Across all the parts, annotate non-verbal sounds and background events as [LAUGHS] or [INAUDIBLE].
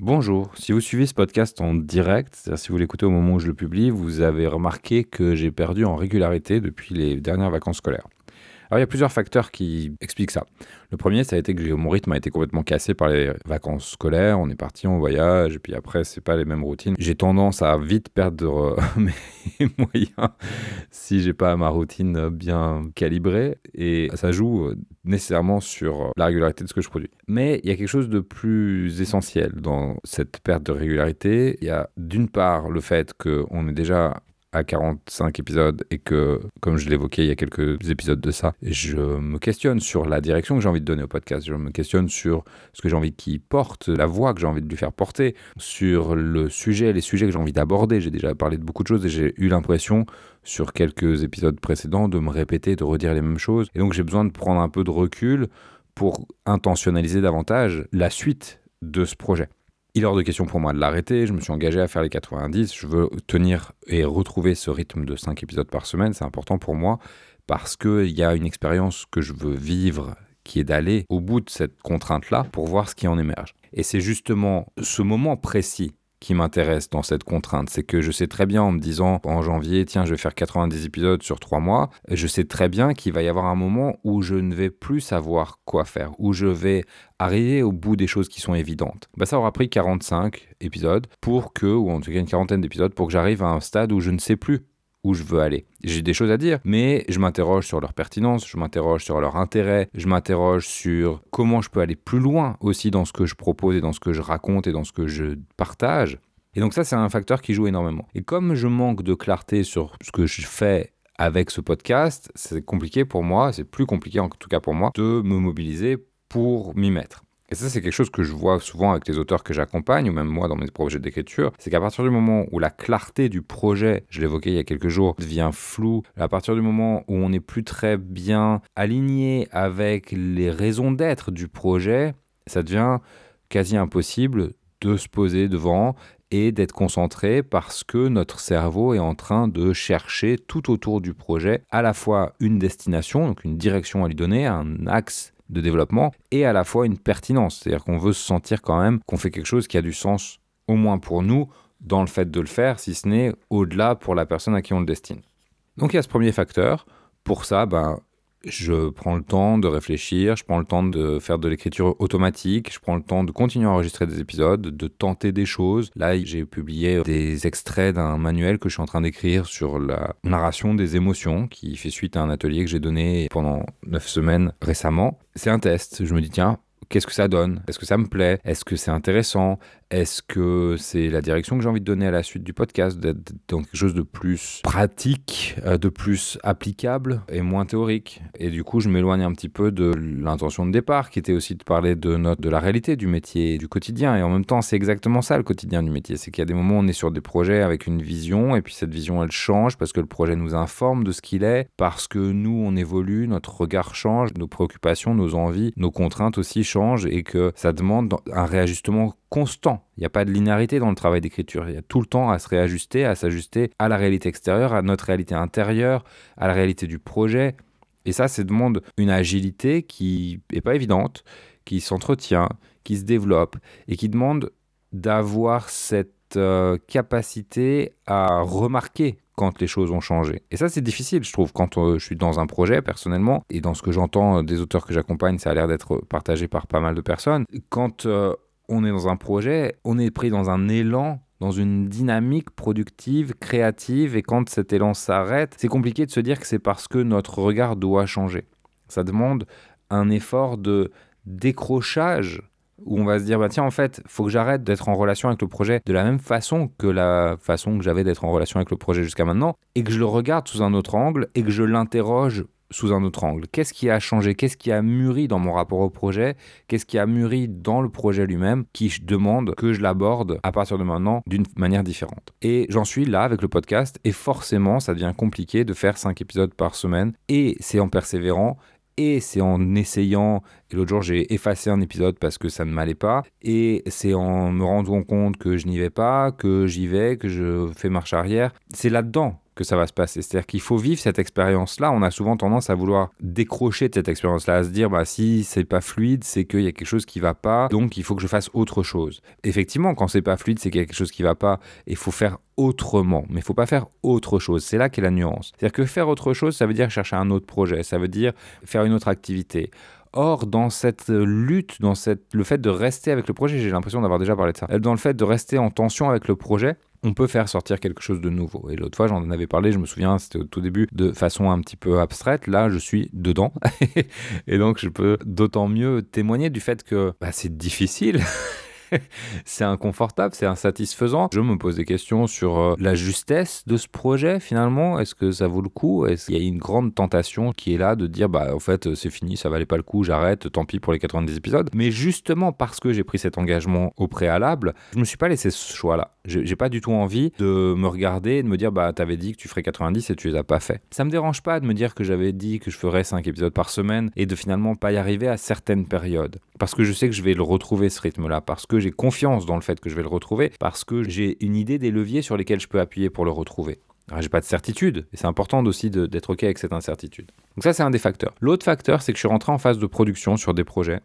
Bonjour, si vous suivez ce podcast en direct, c'est-à-dire si vous l'écoutez au moment où je le publie, vous avez remarqué que j'ai perdu en régularité depuis les dernières vacances scolaires. Alors il y a plusieurs facteurs qui expliquent ça. Le premier, ça a été que mon rythme a été complètement cassé par les vacances scolaires. On est parti en voyage et puis après, c'est pas les mêmes routines. J'ai tendance à vite perdre [LAUGHS] mes moyens si j'ai pas ma routine bien calibrée et ça joue nécessairement sur la régularité de ce que je produis. Mais il y a quelque chose de plus essentiel dans cette perte de régularité. Il y a d'une part le fait qu'on est déjà à 45 épisodes et que, comme je l'évoquais il y a quelques épisodes de ça, je me questionne sur la direction que j'ai envie de donner au podcast. Je me questionne sur ce que j'ai envie qu'il porte, la voix que j'ai envie de lui faire porter, sur le sujet, les sujets que j'ai envie d'aborder. J'ai déjà parlé de beaucoup de choses et j'ai eu l'impression sur quelques épisodes précédents de me répéter, de redire les mêmes choses. Et donc j'ai besoin de prendre un peu de recul pour intentionnaliser davantage la suite de ce projet. Il est hors de question pour moi de l'arrêter. Je me suis engagé à faire les 90. Je veux tenir et retrouver ce rythme de 5 épisodes par semaine. C'est important pour moi parce qu'il y a une expérience que je veux vivre qui est d'aller au bout de cette contrainte-là pour voir ce qui en émerge. Et c'est justement ce moment précis qui m'intéresse dans cette contrainte. C'est que je sais très bien en me disant en janvier, tiens, je vais faire 90 épisodes sur 3 mois, je sais très bien qu'il va y avoir un moment où je ne vais plus savoir quoi faire, où je vais arriver au bout des choses qui sont évidentes. Bah, ça aura pris 45 épisodes pour que, ou en tout cas une quarantaine d'épisodes, pour que j'arrive à un stade où je ne sais plus où je veux aller. J'ai des choses à dire, mais je m'interroge sur leur pertinence, je m'interroge sur leur intérêt, je m'interroge sur comment je peux aller plus loin aussi dans ce que je propose et dans ce que je raconte et dans ce que je partage. Et donc ça, c'est un facteur qui joue énormément. Et comme je manque de clarté sur ce que je fais avec ce podcast, c'est compliqué pour moi, c'est plus compliqué en tout cas pour moi, de me mobiliser pour m'y mettre. Et ça, c'est quelque chose que je vois souvent avec les auteurs que j'accompagne, ou même moi dans mes projets d'écriture, c'est qu'à partir du moment où la clarté du projet, je l'évoquais il y a quelques jours, devient floue, à partir du moment où on n'est plus très bien aligné avec les raisons d'être du projet, ça devient quasi impossible de se poser devant et d'être concentré parce que notre cerveau est en train de chercher tout autour du projet à la fois une destination, donc une direction à lui donner, un axe de développement et à la fois une pertinence. C'est-à-dire qu'on veut se sentir quand même qu'on fait quelque chose qui a du sens, au moins pour nous, dans le fait de le faire, si ce n'est au-delà pour la personne à qui on le destine. Donc il y a ce premier facteur. Pour ça, ben, je prends le temps de réfléchir, je prends le temps de faire de l'écriture automatique, je prends le temps de continuer à enregistrer des épisodes, de tenter des choses. Là, j'ai publié des extraits d'un manuel que je suis en train d'écrire sur la narration des émotions, qui fait suite à un atelier que j'ai donné pendant neuf semaines récemment. C'est un test. Je me dis, tiens, qu'est-ce que ça donne? Est-ce que ça me plaît? Est-ce que c'est intéressant? Est-ce que c'est la direction que j'ai envie de donner à la suite du podcast D'être dans quelque chose de plus pratique, euh, de plus applicable et moins théorique? Et du coup, je m'éloigne un petit peu de l'intention de départ, qui était aussi de parler de, notre, de la réalité du métier, du quotidien. Et en même temps, c'est exactement ça le quotidien du métier. C'est qu'il y a des moments où on est sur des projets avec une vision, et puis cette vision, elle change parce que le projet nous informe de ce qu'il est, parce que nous, on évolue, notre regard change, nos préoccupations, nos envies, nos contraintes aussi changent, et que ça demande un réajustement constant. Il n'y a pas de linéarité dans le travail d'écriture. Il y a tout le temps à se réajuster, à s'ajuster à la réalité extérieure, à notre réalité intérieure, à la réalité du projet. Et ça, ça demande une agilité qui n'est pas évidente, qui s'entretient, qui se développe et qui demande d'avoir cette euh, capacité à remarquer quand les choses ont changé. Et ça, c'est difficile, je trouve, quand euh, je suis dans un projet personnellement, et dans ce que j'entends des auteurs que j'accompagne, ça a l'air d'être partagé par pas mal de personnes. Quand euh, on est dans un projet, on est pris dans un élan, dans une dynamique productive, créative, et quand cet élan s'arrête, c'est compliqué de se dire que c'est parce que notre regard doit changer. Ça demande un effort de décrochage où on va se dire bah tiens en fait faut que j'arrête d'être en relation avec le projet de la même façon que la façon que j'avais d'être en relation avec le projet jusqu'à maintenant et que je le regarde sous un autre angle et que je l'interroge sous un autre angle. Qu'est-ce qui a changé? Qu'est-ce qui a mûri dans mon rapport au projet? Qu'est-ce qui a mûri dans le projet lui-même qui demande que je l'aborde à partir de maintenant d'une manière différente? Et j'en suis là avec le podcast et forcément ça devient compliqué de faire 5 épisodes par semaine et c'est en persévérant et c'est en essayant, et l'autre jour j'ai effacé un épisode parce que ça ne m'allait pas, et c'est en me rendant compte que je n'y vais pas, que j'y vais, que je fais marche arrière. C'est là-dedans que ça va se passer. C'est-à-dire qu'il faut vivre cette expérience-là. On a souvent tendance à vouloir décrocher de cette expérience-là, à se dire bah si c'est pas fluide, c'est qu'il y a quelque chose qui va pas, donc il faut que je fasse autre chose. Effectivement, quand c'est pas fluide, c'est qu'il y a quelque chose qui va pas. Il faut faire autrement, mais il faut pas faire autre chose. C'est là qu'est la nuance. C'est-à-dire que faire autre chose, ça veut dire chercher un autre projet, ça veut dire faire une autre activité. Or, dans cette lutte, dans cette, le fait de rester avec le projet, j'ai l'impression d'avoir déjà parlé de ça, dans le fait de rester en tension avec le projet, on peut faire sortir quelque chose de nouveau. Et l'autre fois, j'en avais parlé, je me souviens, c'était au tout début, de façon un petit peu abstraite. Là, je suis dedans. [LAUGHS] et donc, je peux d'autant mieux témoigner du fait que bah, c'est difficile. [LAUGHS] [LAUGHS] c'est inconfortable, c'est insatisfaisant. Je me pose des questions sur euh, la justesse de ce projet finalement. Est-ce que ça vaut le coup? Est-ce qu'il y a une grande tentation qui est là de dire bah en fait c'est fini, ça valait pas le coup, j'arrête, tant pis pour les 90 épisodes? Mais justement parce que j'ai pris cet engagement au préalable, je me suis pas laissé ce choix-là. J'ai pas du tout envie de me regarder et de me dire bah t'avais dit que tu ferais 90 et tu les as pas fait. Ça me dérange pas de me dire que j'avais dit que je ferais 5 épisodes par semaine et de finalement pas y arriver à certaines périodes. Parce que je sais que je vais le retrouver ce rythme-là, parce que j'ai confiance dans le fait que je vais le retrouver, parce que j'ai une idée des leviers sur lesquels je peux appuyer pour le retrouver. J'ai pas de certitude, et c'est important aussi d'être OK avec cette incertitude. Donc ça, c'est un des facteurs. L'autre facteur, c'est que je suis rentré en phase de production sur des projets,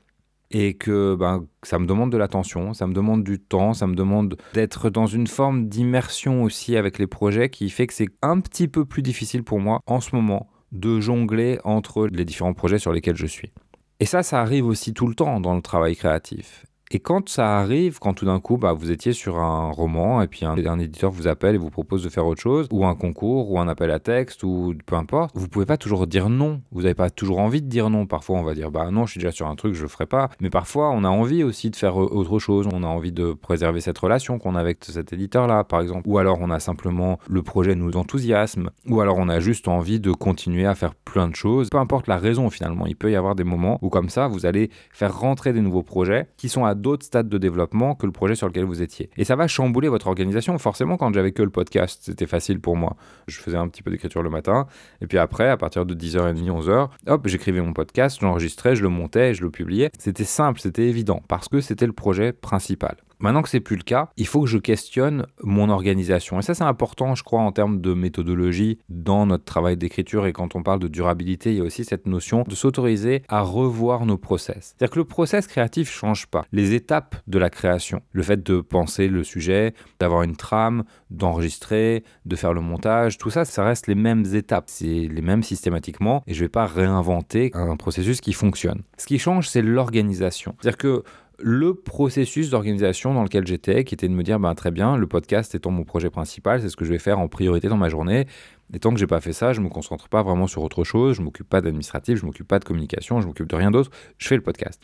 et que ben, ça me demande de l'attention, ça me demande du temps, ça me demande d'être dans une forme d'immersion aussi avec les projets qui fait que c'est un petit peu plus difficile pour moi en ce moment de jongler entre les différents projets sur lesquels je suis. Et ça, ça arrive aussi tout le temps dans le travail créatif. Et quand ça arrive, quand tout d'un coup, bah, vous étiez sur un roman et puis un, éditeur vous appelle et vous propose de faire autre chose, ou un concours, ou un appel à texte, ou peu importe, vous pouvez pas toujours dire non. Vous n'avez pas toujours envie de dire non. Parfois, on va dire bah non, je suis déjà sur un truc, je le ferai pas. Mais parfois, on a envie aussi de faire euh, autre chose. On a envie de préserver cette relation qu'on a avec cet éditeur-là, par exemple. Ou alors, on a simplement le projet nous enthousiasme. Ou alors, on a juste envie de continuer à faire plein de choses. Peu importe la raison, finalement, il peut y avoir des moments où, comme ça, vous allez faire rentrer des nouveaux projets qui sont à d'autres stades de développement que le projet sur lequel vous étiez. Et ça va chambouler votre organisation. Forcément, quand j'avais que le podcast, c'était facile pour moi. Je faisais un petit peu d'écriture le matin, et puis après, à partir de 10h30, 11h, hop, j'écrivais mon podcast, j'enregistrais, je le montais, je le publiais. C'était simple, c'était évident, parce que c'était le projet principal. Maintenant que c'est plus le cas, il faut que je questionne mon organisation. Et ça, c'est important, je crois, en termes de méthodologie dans notre travail d'écriture. Et quand on parle de durabilité, il y a aussi cette notion de s'autoriser à revoir nos process. C'est-à-dire que le process créatif change pas. Les étapes de la création, le fait de penser le sujet, d'avoir une trame, d'enregistrer, de faire le montage, tout ça, ça reste les mêmes étapes. C'est les mêmes systématiquement. Et je vais pas réinventer un processus qui fonctionne. Ce qui change, c'est l'organisation. C'est-à-dire que le processus d'organisation dans lequel j'étais, qui était de me dire, ben, très bien, le podcast étant mon projet principal, c'est ce que je vais faire en priorité dans ma journée. Et tant que j'ai pas fait ça, je me concentre pas vraiment sur autre chose, je m'occupe pas d'administratif, je m'occupe pas de communication, je m'occupe de rien d'autre, je fais le podcast.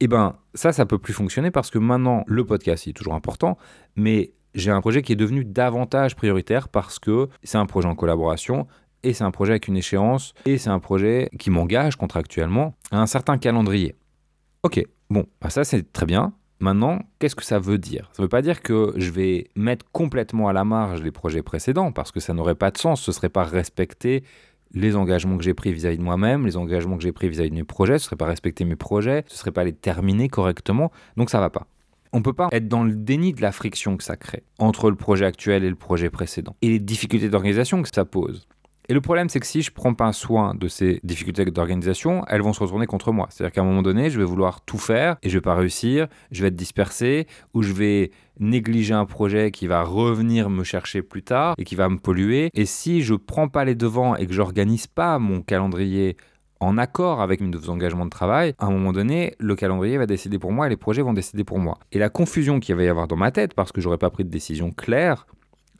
Et eh ben ça, ça peut plus fonctionner parce que maintenant, le podcast est toujours important, mais j'ai un projet qui est devenu davantage prioritaire parce que c'est un projet en collaboration, et c'est un projet avec une échéance, et c'est un projet qui m'engage contractuellement à un certain calendrier. Ok, bon, bah ça c'est très bien. Maintenant, qu'est-ce que ça veut dire? Ça ne veut pas dire que je vais mettre complètement à la marge les projets précédents, parce que ça n'aurait pas de sens, ce ne serait pas respecter les engagements que j'ai pris vis-à-vis de moi-même, les engagements que j'ai pris vis-à-vis de mes projets, ce ne serait pas respecter mes projets, ce ne serait pas les terminer correctement, donc ça va pas. On ne peut pas être dans le déni de la friction que ça crée entre le projet actuel et le projet précédent, et les difficultés d'organisation que ça pose. Et le problème, c'est que si je prends pas soin de ces difficultés d'organisation, elles vont se retourner contre moi. C'est-à-dire qu'à un moment donné, je vais vouloir tout faire et je vais pas réussir, je vais être dispersé ou je vais négliger un projet qui va revenir me chercher plus tard et qui va me polluer. Et si je prends pas les devants et que j'organise pas mon calendrier en accord avec mes engagements de travail, à un moment donné, le calendrier va décider pour moi et les projets vont décider pour moi. Et la confusion qu'il va y avoir dans ma tête, parce que j'aurais pas pris de décision claire,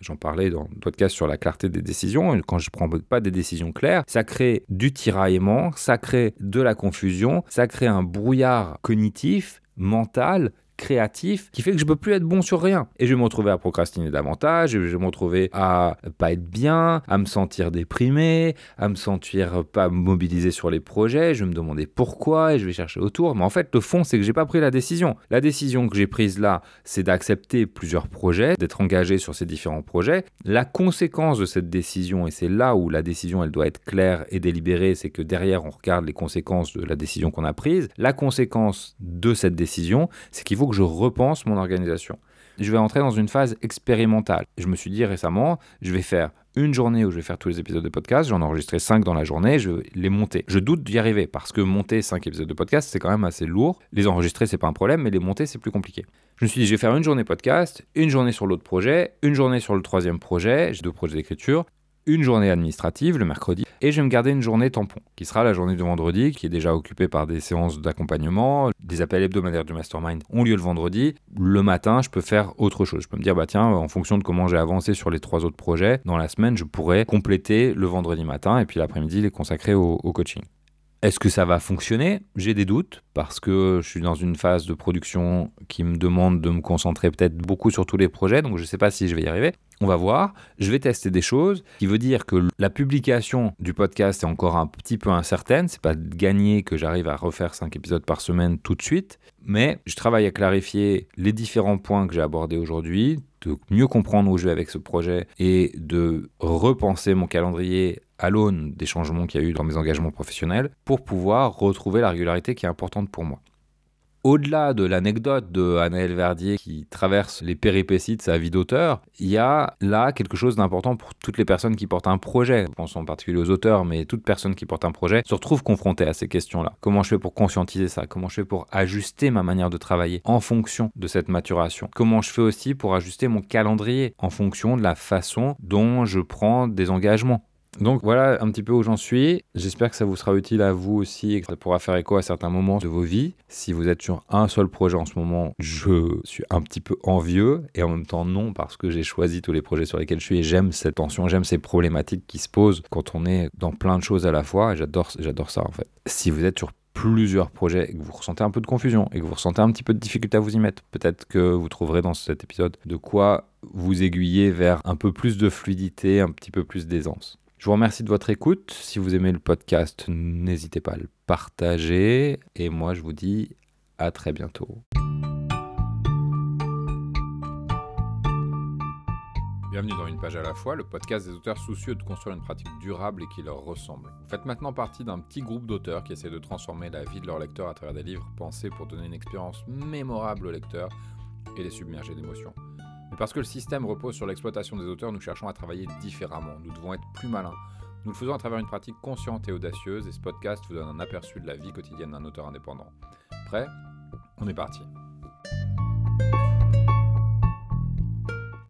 J'en parlais dans le podcast sur la clarté des décisions. Quand je ne prends pas des décisions claires, ça crée du tiraillement, ça crée de la confusion, ça crée un brouillard cognitif, mental créatif qui fait que je peux plus être bon sur rien. Et je vais me retrouver à procrastiner davantage, je vais me retrouver à pas être bien, à me sentir déprimé, à me sentir pas mobilisé sur les projets, je vais me demander pourquoi et je vais chercher autour. Mais en fait, le fond, c'est que j'ai pas pris la décision. La décision que j'ai prise là, c'est d'accepter plusieurs projets, d'être engagé sur ces différents projets. La conséquence de cette décision, et c'est là où la décision, elle doit être claire et délibérée, c'est que derrière, on regarde les conséquences de la décision qu'on a prise. La conséquence de cette décision, c'est qu'il faut que je repense mon organisation. Je vais entrer dans une phase expérimentale. Je me suis dit récemment, je vais faire une journée où je vais faire tous les épisodes de podcast. J'en ai enregistré 5 dans la journée, je vais les monter. Je doute d'y arriver parce que monter 5 épisodes de podcast, c'est quand même assez lourd. Les enregistrer, c'est pas un problème, mais les monter, c'est plus compliqué. Je me suis dit, je vais faire une journée podcast, une journée sur l'autre projet, une journée sur le troisième projet, j'ai deux projets d'écriture, une journée administrative le mercredi et je vais me garder une journée tampon qui sera la journée de vendredi qui est déjà occupée par des séances d'accompagnement. Des appels hebdomadaires du mastermind ont lieu le vendredi. Le matin, je peux faire autre chose. Je peux me dire, bah tiens, en fonction de comment j'ai avancé sur les trois autres projets, dans la semaine, je pourrais compléter le vendredi matin et puis l'après-midi les consacrer au, au coaching. Est-ce que ça va fonctionner? J'ai des doutes parce que je suis dans une phase de production qui me demande de me concentrer peut-être beaucoup sur tous les projets, donc je ne sais pas si je vais y arriver. On va voir, je vais tester des choses, qui veut dire que la publication du podcast est encore un petit peu incertaine, c'est pas gagné que j'arrive à refaire 5 épisodes par semaine tout de suite, mais je travaille à clarifier les différents points que j'ai abordés aujourd'hui, de mieux comprendre où je vais avec ce projet et de repenser mon calendrier à l'aune des changements qu'il y a eu dans mes engagements professionnels pour pouvoir retrouver la régularité qui est importante pour moi. Au-delà de l'anecdote de Anaël Verdier qui traverse les péripéties de sa vie d'auteur, il y a là quelque chose d'important pour toutes les personnes qui portent un projet. Je pense en particulier aux auteurs, mais toute personne qui porte un projet se retrouve confrontée à ces questions-là. Comment je fais pour conscientiser ça? Comment je fais pour ajuster ma manière de travailler en fonction de cette maturation? Comment je fais aussi pour ajuster mon calendrier en fonction de la façon dont je prends des engagements? Donc voilà un petit peu où j'en suis. J'espère que ça vous sera utile à vous aussi et que ça pourra faire écho à certains moments de vos vies. Si vous êtes sur un seul projet en ce moment, je suis un petit peu envieux et en même temps non parce que j'ai choisi tous les projets sur lesquels je suis et j'aime cette tension, j'aime ces problématiques qui se posent quand on est dans plein de choses à la fois et j'adore, ça en fait. Si vous êtes sur plusieurs projets et que vous ressentez un peu de confusion et que vous ressentez un petit peu de difficulté à vous y mettre, peut-être que vous trouverez dans cet épisode de quoi vous aiguiller vers un peu plus de fluidité, un petit peu plus d'aisance. Je vous remercie de votre écoute. Si vous aimez le podcast, n'hésitez pas à le partager. Et moi, je vous dis à très bientôt. Bienvenue dans Une page à la fois, le podcast des auteurs soucieux de construire une pratique durable et qui leur ressemble. Vous faites maintenant partie d'un petit groupe d'auteurs qui essaient de transformer la vie de leurs lecteurs à travers des livres pensés pour donner une expérience mémorable aux lecteurs et les submerger d'émotions. Mais parce que le système repose sur l'exploitation des auteurs, nous cherchons à travailler différemment. Nous devons être plus malins. Nous le faisons à travers une pratique consciente et audacieuse, et ce podcast vous donne un aperçu de la vie quotidienne d'un auteur indépendant. Prêt? On est parti.